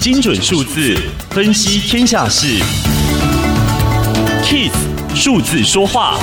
精准数字分析天下事，KIS 数字说话。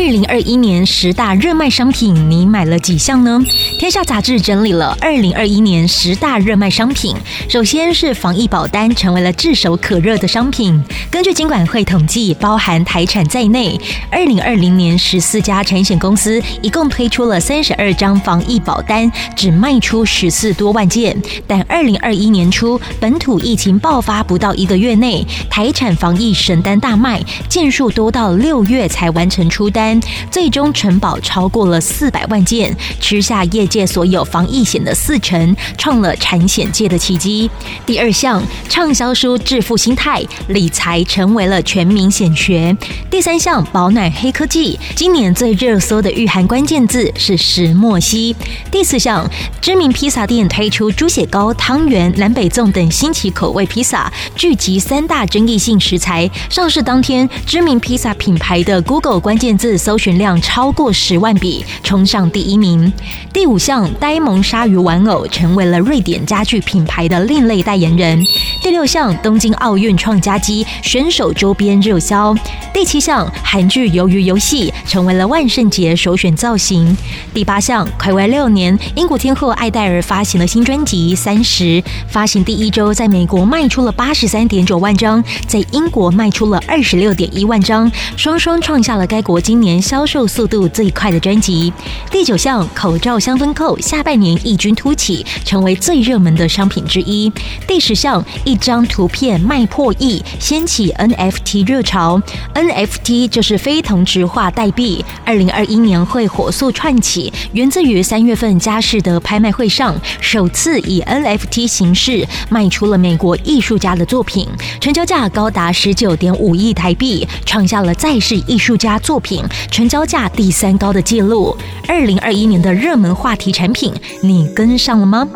二零二一年十大热卖商品，你买了几项呢？天下杂志整理了二零二一年十大热卖商品，首先是防疫保单成为了炙手可热的商品。根据金管会统计，包含台产在内，二零二零年十四家产险公司一共推出了三十二张防疫保单，只卖出十四多万件。但二零二一年初本土疫情爆发不到一个月内，台产防疫神单大卖，件数多到六月才完成出单。最终承保超过了四百万件，吃下业界所有防疫险的四成，创了产险界的奇迹。第二项，畅销书《致富心态》，理财成为了全民显学。第三项，保暖黑科技，今年最热搜的御寒关键字是石墨烯。第四项，知名披萨店推出猪血糕、汤圆、南北粽等新奇口味披萨，聚集三大争议性食材。上市当天，知名披萨品牌的 Google 关键字。搜寻量超过十万笔，冲上第一名。第五项，呆萌鲨鱼玩偶成为了瑞典家具品牌的另类代言人。第六项，东京奥运创佳绩，选手周边热销。第七项，韩剧鱿鱼游戏成为了万圣节首选造型。第八项，睽违六年，英国天后艾黛儿发行了新专辑《三十》，发行第一周在美国卖出了八十三点九万张，在英国卖出了二十六点一万张，双双创下了该国今年年销售速度最快的专辑。第九项，口罩香氛扣下半年异军突起，成为最热门的商品之一。第十项，一张图片卖破亿，掀起 NFT 热潮。NFT 就是非同质化代币，二零二一年会火速窜起，源自于三月份佳士得拍卖会上，首次以 NFT 形式卖出了美国艺术家的作品，成交价高达十九点五亿台币，创下了在世艺术家作品。成交价第三高的记录。二零二一年的热门话题产品，你跟上了吗？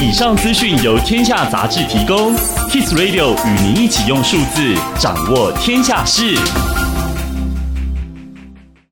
以上资讯由天下杂志提供，Kiss Radio 与您一起用数字掌握天下事。